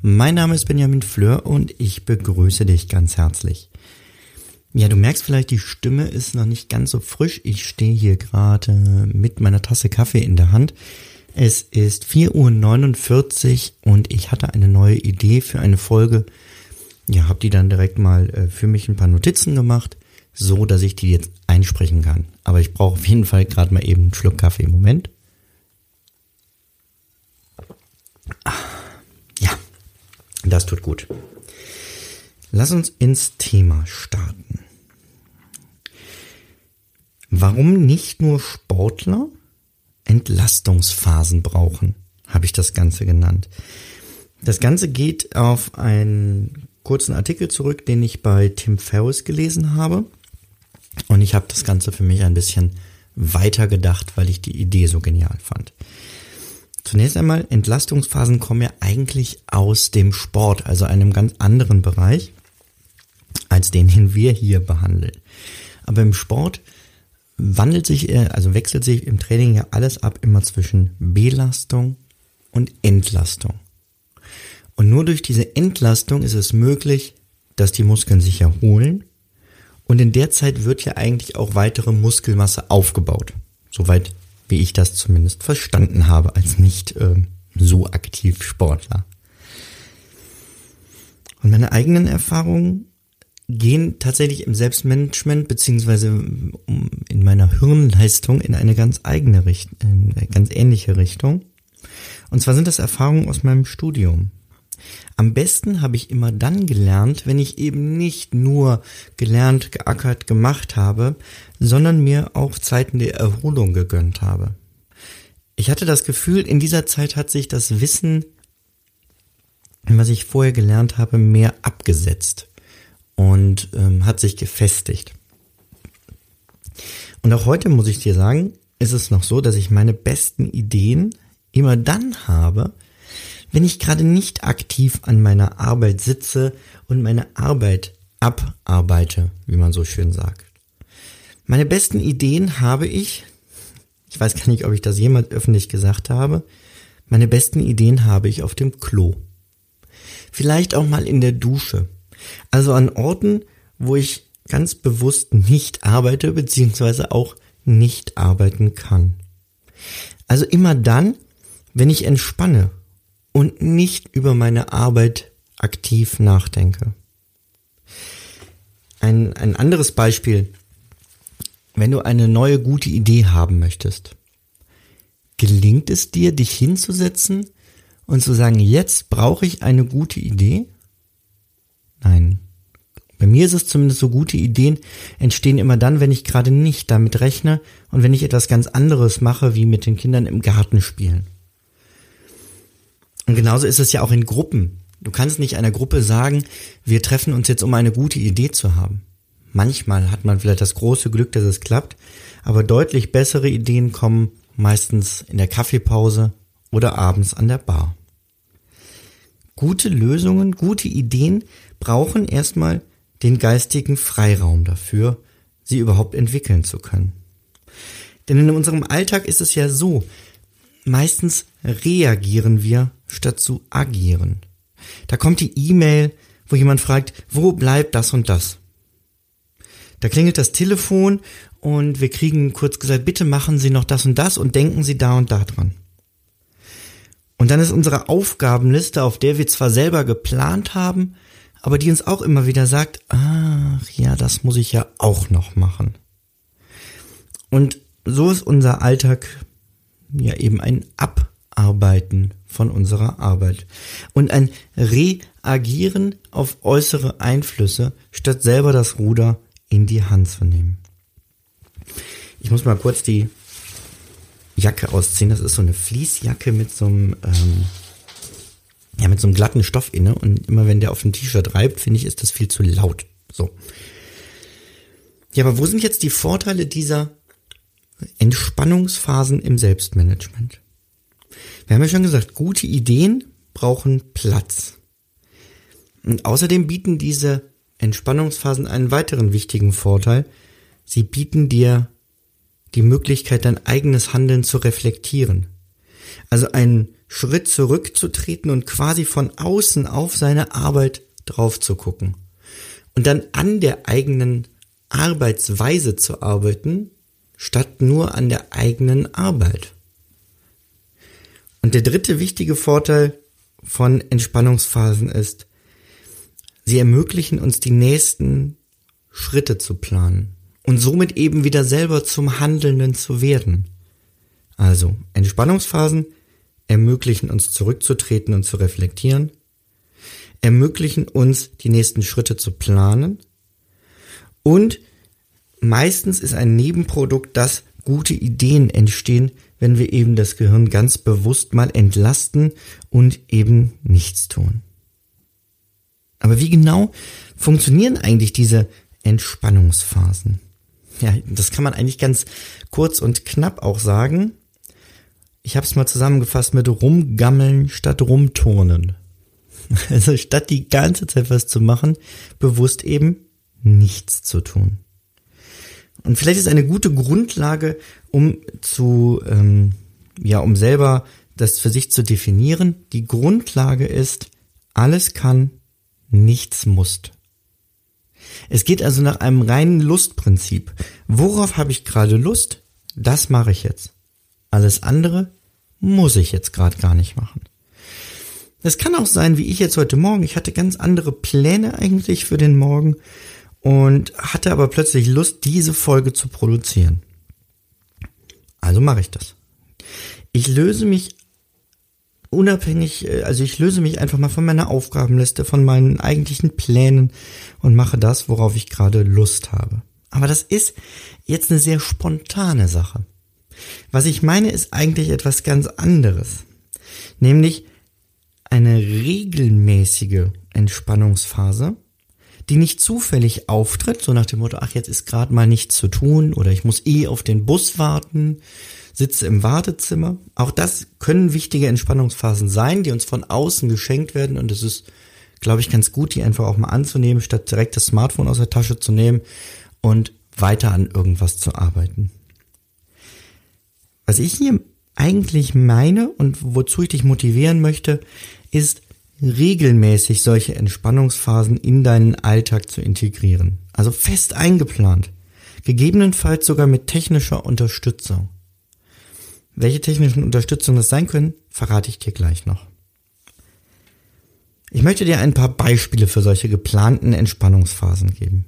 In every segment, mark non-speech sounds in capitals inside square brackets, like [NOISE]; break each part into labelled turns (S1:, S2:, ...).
S1: Mein Name ist Benjamin Fleur und ich begrüße dich ganz herzlich. Ja, du merkst vielleicht, die Stimme ist noch nicht ganz so frisch. Ich stehe hier gerade mit meiner Tasse Kaffee in der Hand. Es ist 4.49 Uhr und ich hatte eine neue Idee für eine Folge. Ja, habe die dann direkt mal äh, für mich ein paar Notizen gemacht, so dass ich die jetzt einsprechen kann. Aber ich brauche auf jeden Fall gerade mal eben einen Schluck Kaffee im Moment. Ja, das tut gut. Lass uns ins Thema starten. Warum nicht nur Sportler Entlastungsphasen brauchen, habe ich das Ganze genannt. Das Ganze geht auf einen kurzen Artikel zurück, den ich bei Tim Ferriss gelesen habe. Und ich habe das Ganze für mich ein bisschen weiter gedacht, weil ich die Idee so genial fand. Zunächst einmal, Entlastungsphasen kommen ja eigentlich aus dem Sport, also einem ganz anderen Bereich, als den, den wir hier behandeln. Aber im Sport wandelt sich, also wechselt sich im Training ja alles ab immer zwischen Belastung und Entlastung. Und nur durch diese Entlastung ist es möglich, dass die Muskeln sich erholen. Und in der Zeit wird ja eigentlich auch weitere Muskelmasse aufgebaut. Soweit wie ich das zumindest verstanden habe als nicht äh, so aktiv Sportler. Und meine eigenen Erfahrungen gehen tatsächlich im Selbstmanagement beziehungsweise in meiner Hirnleistung in eine ganz eigene Richtung, ganz ähnliche Richtung. Und zwar sind das Erfahrungen aus meinem Studium. Am besten habe ich immer dann gelernt, wenn ich eben nicht nur gelernt, geackert, gemacht habe, sondern mir auch Zeiten der Erholung gegönnt habe. Ich hatte das Gefühl, in dieser Zeit hat sich das Wissen, was ich vorher gelernt habe, mehr abgesetzt und ähm, hat sich gefestigt. Und auch heute muss ich dir sagen, ist es noch so, dass ich meine besten Ideen immer dann habe, wenn ich gerade nicht aktiv an meiner Arbeit sitze und meine Arbeit abarbeite, wie man so schön sagt. Meine besten Ideen habe ich, ich weiß gar nicht, ob ich das jemals öffentlich gesagt habe, meine besten Ideen habe ich auf dem Klo. Vielleicht auch mal in der Dusche. Also an Orten, wo ich ganz bewusst nicht arbeite, beziehungsweise auch nicht arbeiten kann. Also immer dann, wenn ich entspanne und nicht über meine Arbeit aktiv nachdenke. Ein, ein anderes Beispiel, wenn du eine neue gute Idee haben möchtest, gelingt es dir, dich hinzusetzen und zu sagen, jetzt brauche ich eine gute Idee? Nein. Bei mir ist es zumindest so, gute Ideen entstehen immer dann, wenn ich gerade nicht damit rechne und wenn ich etwas ganz anderes mache, wie mit den Kindern im Garten spielen. Und genauso ist es ja auch in Gruppen. Du kannst nicht einer Gruppe sagen, wir treffen uns jetzt, um eine gute Idee zu haben. Manchmal hat man vielleicht das große Glück, dass es klappt, aber deutlich bessere Ideen kommen meistens in der Kaffeepause oder abends an der Bar. Gute Lösungen, gute Ideen brauchen erstmal den geistigen Freiraum dafür, sie überhaupt entwickeln zu können. Denn in unserem Alltag ist es ja so, meistens reagieren wir statt zu agieren. Da kommt die E-Mail, wo jemand fragt, wo bleibt das und das? Da klingelt das Telefon und wir kriegen kurz gesagt, bitte machen Sie noch das und das und denken Sie da und da dran. Und dann ist unsere Aufgabenliste, auf der wir zwar selber geplant haben, aber die uns auch immer wieder sagt, ach ja, das muss ich ja auch noch machen. Und so ist unser Alltag ja eben ein Abarbeiten von unserer Arbeit und ein Reagieren auf äußere Einflüsse, statt selber das Ruder in die Hand zu nehmen. Ich muss mal kurz die Jacke ausziehen. Das ist so eine Fließjacke mit so einem, ähm, ja, mit so einem glatten Stoff inne und immer wenn der auf dem T-Shirt reibt, finde ich, ist das viel zu laut. So. Ja, aber wo sind jetzt die Vorteile dieser Entspannungsphasen im Selbstmanagement? Wir haben ja schon gesagt, gute Ideen brauchen Platz. Und außerdem bieten diese Entspannungsphasen einen weiteren wichtigen Vorteil. Sie bieten dir die Möglichkeit, dein eigenes Handeln zu reflektieren. Also einen Schritt zurückzutreten und quasi von außen auf seine Arbeit drauf zu gucken. Und dann an der eigenen Arbeitsweise zu arbeiten, statt nur an der eigenen Arbeit. Und der dritte wichtige Vorteil von Entspannungsphasen ist, sie ermöglichen uns die nächsten Schritte zu planen und somit eben wieder selber zum Handelnden zu werden. Also Entspannungsphasen ermöglichen uns zurückzutreten und zu reflektieren, ermöglichen uns die nächsten Schritte zu planen und meistens ist ein Nebenprodukt, dass gute Ideen entstehen, wenn wir eben das Gehirn ganz bewusst mal entlasten und eben nichts tun. Aber wie genau funktionieren eigentlich diese Entspannungsphasen? Ja, das kann man eigentlich ganz kurz und knapp auch sagen. Ich habe es mal zusammengefasst mit rumgammeln statt rumturnen. [LAUGHS] Also statt die ganze Zeit was zu machen, bewusst eben nichts zu tun. Und vielleicht ist eine gute Grundlage, um zu, ähm, ja, um selber das für sich zu definieren. Die Grundlage ist, alles kann, nichts muss. Es geht also nach einem reinen Lustprinzip. Worauf habe ich gerade Lust? Das mache ich jetzt. Alles andere muss ich jetzt gerade gar nicht machen. Es kann auch sein, wie ich jetzt heute Morgen. Ich hatte ganz andere Pläne eigentlich für den Morgen und hatte aber plötzlich Lust, diese Folge zu produzieren. Also mache ich das. Ich löse mich unabhängig, äh, also ich löse mich einfach mal von meiner Aufgabenliste, von meinen eigentlichen Plänen und mache das, worauf ich gerade Lust habe. Aber das ist jetzt eine sehr spontane Sache. Was ich meine, ist eigentlich etwas ganz anderes. Nämlich eine regelmäßige Entspannungsphase, die nicht zufällig auftritt, so nach dem Motto, ach, jetzt ist gerade mal nichts zu tun oder ich muss eh auf den Bus warten, sitze im Wartezimmer. Auch das können wichtige Entspannungsphasen sein, die uns von außen geschenkt werden und es ist, glaube ich, ganz gut, die einfach auch mal anzunehmen, statt direkt das Smartphone aus der Tasche zu nehmen und weiter an irgendwas zu arbeiten. Was ich hier eigentlich meine und wozu ich dich motivieren möchte, ist regelmäßig solche Entspannungsphasen in deinen Alltag zu integrieren. Also fest eingeplant. Gegebenenfalls sogar mit technischer Unterstützung. Welche technischen Unterstützung das sein können, verrate ich dir gleich noch. Ich möchte dir ein paar Beispiele für solche geplanten Entspannungsphasen geben.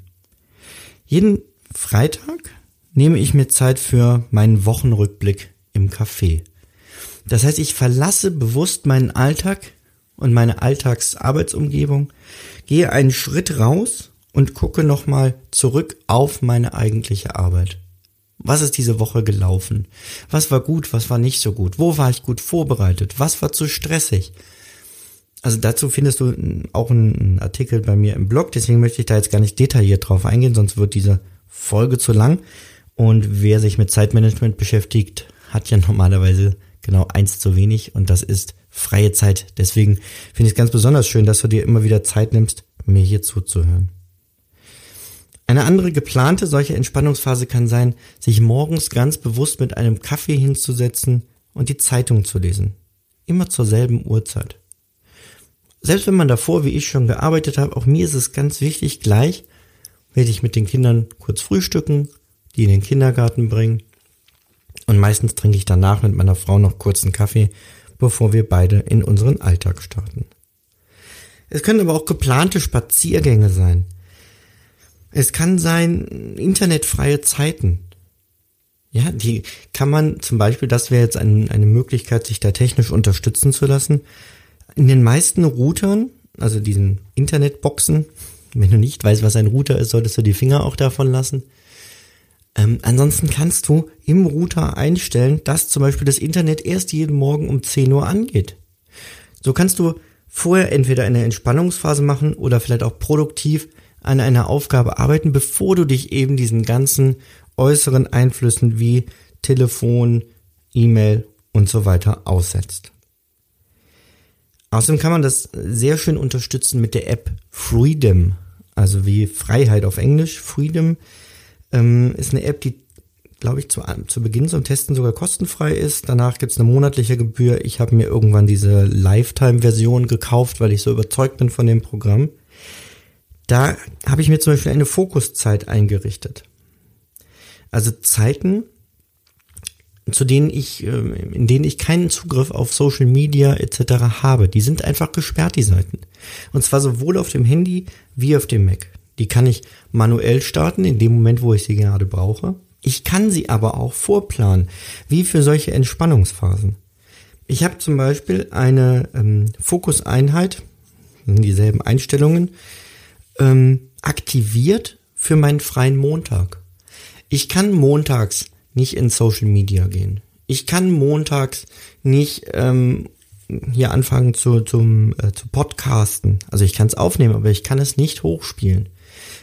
S1: Jeden Freitag nehme ich mir Zeit für meinen Wochenrückblick im Café. Das heißt, ich verlasse bewusst meinen Alltag und meine Alltagsarbeitsumgebung, gehe einen Schritt raus und gucke nochmal zurück auf meine eigentliche Arbeit. Was ist diese Woche gelaufen? Was war gut, was war nicht so gut? Wo war ich gut vorbereitet? Was war zu stressig? Also dazu findest du auch einen Artikel bei mir im Blog, deswegen möchte ich da jetzt gar nicht detailliert drauf eingehen, sonst wird diese Folge zu lang. Und wer sich mit Zeitmanagement beschäftigt, hat ja normalerweise genau eins zu wenig und das ist freie Zeit. Deswegen finde ich es ganz besonders schön, dass du dir immer wieder Zeit nimmst, mir hier zuzuhören. Eine andere geplante solche Entspannungsphase kann sein, sich morgens ganz bewusst mit einem Kaffee hinzusetzen und die Zeitung zu lesen. Immer zur selben Uhrzeit. Selbst wenn man davor, wie ich schon gearbeitet habe, auch mir ist es ganz wichtig, gleich werde ich mit den Kindern kurz frühstücken, die in den Kindergarten bringen und meistens trinke ich danach mit meiner Frau noch kurzen Kaffee bevor wir beide in unseren Alltag starten. Es können aber auch geplante Spaziergänge sein. Es kann sein internetfreie Zeiten. Ja, die kann man zum Beispiel, das wäre jetzt ein, eine Möglichkeit, sich da technisch unterstützen zu lassen. In den meisten Routern, also diesen Internetboxen, [LAUGHS] wenn du nicht weißt, was ein Router ist, solltest du die Finger auch davon lassen. Ähm, ansonsten kannst du im Router einstellen, dass zum Beispiel das Internet erst jeden Morgen um 10 Uhr angeht. So kannst du vorher entweder eine Entspannungsphase machen oder vielleicht auch produktiv an einer Aufgabe arbeiten, bevor du dich eben diesen ganzen äußeren Einflüssen wie Telefon, E-Mail und so weiter aussetzt. Außerdem kann man das sehr schön unterstützen mit der App Freedom, also wie Freiheit auf Englisch. Freedom ähm, ist eine App, die, glaube ich, zu, zu Beginn zum Testen sogar kostenfrei ist. Danach gibt es eine monatliche Gebühr. Ich habe mir irgendwann diese Lifetime-Version gekauft, weil ich so überzeugt bin von dem Programm. Da habe ich mir zum Beispiel eine Fokuszeit eingerichtet. Also Zeiten, zu denen ich, ähm, in denen ich keinen Zugriff auf Social Media etc. habe. Die sind einfach gesperrt, die Seiten. Und zwar sowohl auf dem Handy wie auf dem Mac. Die kann ich manuell starten, in dem Moment, wo ich sie gerade brauche. Ich kann sie aber auch vorplanen, wie für solche Entspannungsphasen. Ich habe zum Beispiel eine ähm, Fokuseinheit, dieselben Einstellungen, ähm, aktiviert für meinen freien Montag. Ich kann montags nicht in Social Media gehen. Ich kann montags nicht ähm, hier anfangen zu, zum, äh, zu podcasten. Also ich kann es aufnehmen, aber ich kann es nicht hochspielen,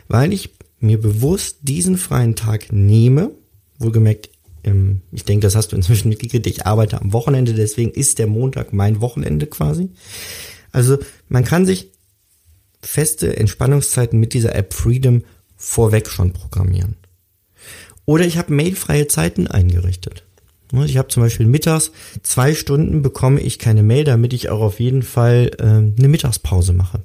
S1: weil ich mir bewusst diesen freien Tag nehme. Wohlgemerkt, ähm, ich denke, das hast du inzwischen mitgekriegt, ich arbeite am Wochenende, deswegen ist der Montag mein Wochenende quasi. Also man kann sich feste Entspannungszeiten mit dieser App Freedom vorweg schon programmieren. Oder ich habe mailfreie Zeiten eingerichtet. Ich habe zum Beispiel mittags zwei Stunden bekomme ich keine Mail, damit ich auch auf jeden Fall äh, eine Mittagspause mache.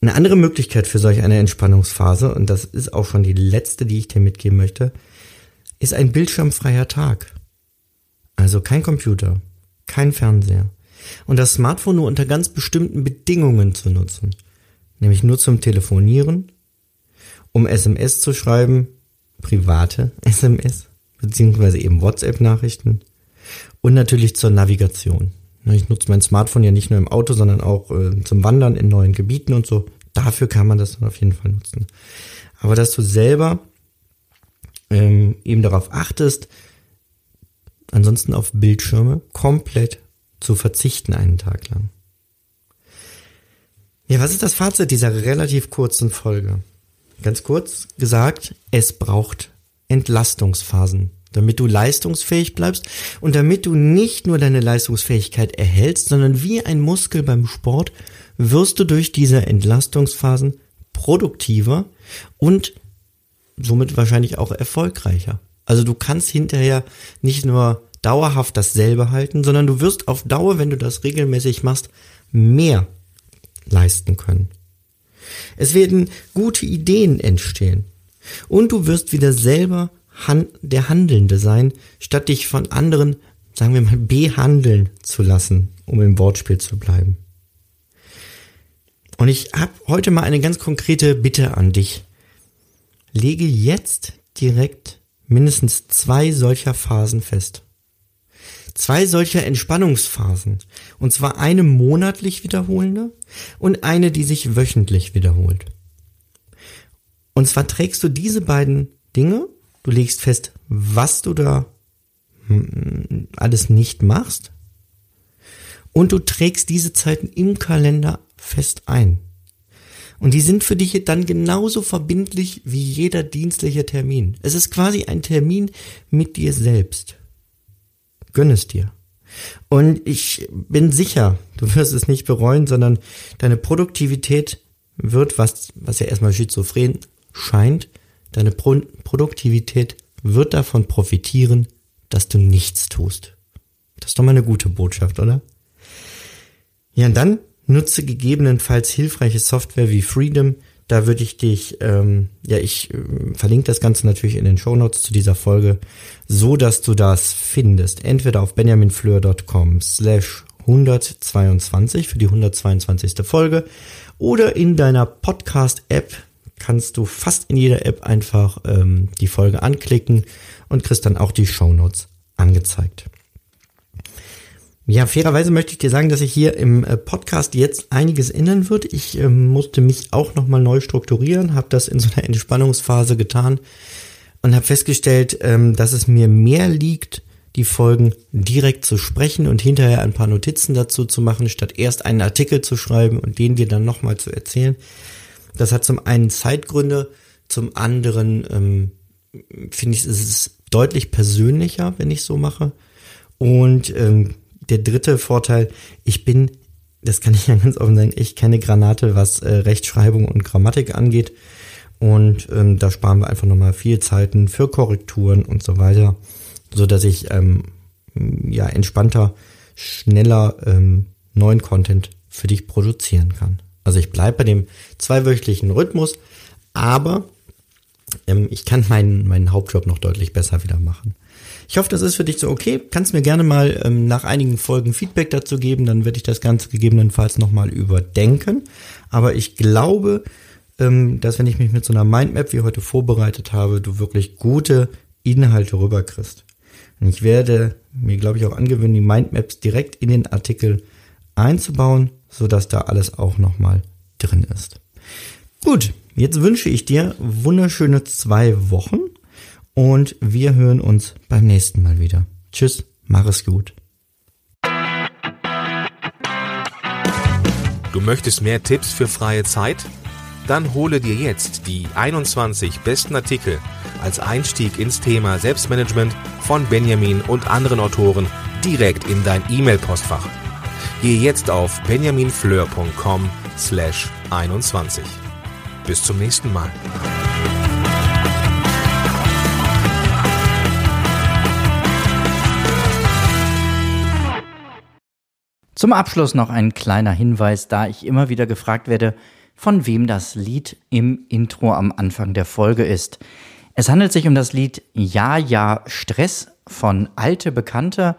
S1: Eine andere Möglichkeit für solch eine Entspannungsphase, und das ist auch schon die letzte, die ich dir mitgeben möchte, ist ein bildschirmfreier Tag. Also kein Computer, kein Fernseher. Und das Smartphone nur unter ganz bestimmten Bedingungen zu nutzen. Nämlich nur zum Telefonieren, um SMS zu schreiben, private [LAUGHS] SMS, beziehungsweise eben WhatsApp-Nachrichten und natürlich zur Navigation. Ich nutze mein Smartphone ja nicht nur im Auto, sondern auch äh, zum Wandern in neuen Gebieten und so. Dafür kann man das dann auf jeden Fall nutzen. Aber dass du selber ähm, eben darauf achtest, ansonsten auf Bildschirme komplett zu verzichten einen Tag lang. Ja, was ist das Fazit dieser relativ kurzen Folge? Ganz kurz gesagt, es braucht Entlastungsphasen, damit du leistungsfähig bleibst und damit du nicht nur deine Leistungsfähigkeit erhältst, sondern wie ein Muskel beim Sport wirst du durch diese Entlastungsphasen produktiver und somit wahrscheinlich auch erfolgreicher. Also du kannst hinterher nicht nur dauerhaft dasselbe halten, sondern du wirst auf Dauer, wenn du das regelmäßig machst, mehr leisten können. Es werden gute Ideen entstehen. Und du wirst wieder selber der Handelnde sein, statt dich von anderen, sagen wir mal, behandeln zu lassen, um im Wortspiel zu bleiben. Und ich habe heute mal eine ganz konkrete Bitte an dich. Lege jetzt direkt mindestens zwei solcher Phasen fest zwei solcher Entspannungsphasen. Und zwar eine monatlich wiederholende und eine, die sich wöchentlich wiederholt. Und zwar trägst du diese beiden Dinge, du legst fest, was du da hm, alles nicht machst und du trägst diese Zeiten im Kalender fest ein. Und die sind für dich dann genauso verbindlich wie jeder dienstliche Termin. Es ist quasi ein Termin mit dir selbst. Gönn es dir. Und ich bin sicher, du wirst es nicht bereuen, sondern deine Produktivität wird, was, was ja erstmal schizophren scheint, deine Pro Produktivität wird davon profitieren, dass du nichts tust. Das ist doch mal eine gute Botschaft, oder? Ja, und dann nutze gegebenenfalls hilfreiche Software wie Freedom, da würde ich dich, ähm, ja, ich äh, verlinke das Ganze natürlich in den Show Notes zu dieser Folge, so dass du das findest. Entweder auf benjaminfleur.com slash 122 für die 122. Folge oder in deiner Podcast-App kannst du fast in jeder App einfach ähm, die Folge anklicken und kriegst dann auch die Show Notes angezeigt. Ja, fairerweise möchte ich dir sagen, dass sich hier im äh, Podcast jetzt einiges ändern wird. Ich ähm, musste mich auch nochmal neu strukturieren, habe das in so einer Entspannungsphase getan und habe festgestellt, ähm, dass es mir mehr liegt, die Folgen direkt zu sprechen und hinterher ein paar Notizen dazu zu machen, statt erst einen Artikel zu schreiben und den dir dann nochmal zu erzählen. Das hat zum einen Zeitgründe, zum anderen ähm, finde ich, es ist deutlich persönlicher, wenn ich so mache. Und ähm, der dritte Vorteil, ich bin, das kann ich ja [LAUGHS] ganz offen sagen, ich kenne Granate, was äh, Rechtschreibung und Grammatik angeht. Und ähm, da sparen wir einfach nochmal viel Zeiten für Korrekturen und so weiter, so dass ich ähm, ja entspannter, schneller ähm, neuen Content für dich produzieren kann. Also ich bleibe bei dem zweiwöchentlichen Rhythmus, aber ähm, ich kann meinen, meinen Hauptjob noch deutlich besser wieder machen. Ich hoffe, das ist für dich so okay. Kannst mir gerne mal ähm, nach einigen Folgen Feedback dazu geben, dann werde ich das Ganze gegebenenfalls nochmal überdenken. Aber ich glaube, ähm, dass wenn ich mich mit so einer Mindmap wie heute vorbereitet habe, du wirklich gute Inhalte rüberkriegst. Und ich werde mir, glaube ich, auch angewöhnen, die Mindmaps direkt in den Artikel einzubauen, so dass da alles auch nochmal drin ist. Gut, jetzt wünsche ich dir wunderschöne zwei Wochen und wir hören uns beim nächsten Mal wieder. Tschüss, mach es gut.
S2: Du möchtest mehr Tipps für freie Zeit? Dann hole dir jetzt die 21 besten Artikel als Einstieg ins Thema Selbstmanagement von Benjamin und anderen Autoren direkt in dein E-Mail-Postfach. Gehe jetzt auf benjaminfleur.com slash 21. Bis zum nächsten Mal.
S3: Zum Abschluss noch ein kleiner Hinweis, da ich immer wieder gefragt werde, von wem das Lied im Intro am Anfang der Folge ist. Es handelt sich um das Lied Ja, ja, Stress von Alte Bekannte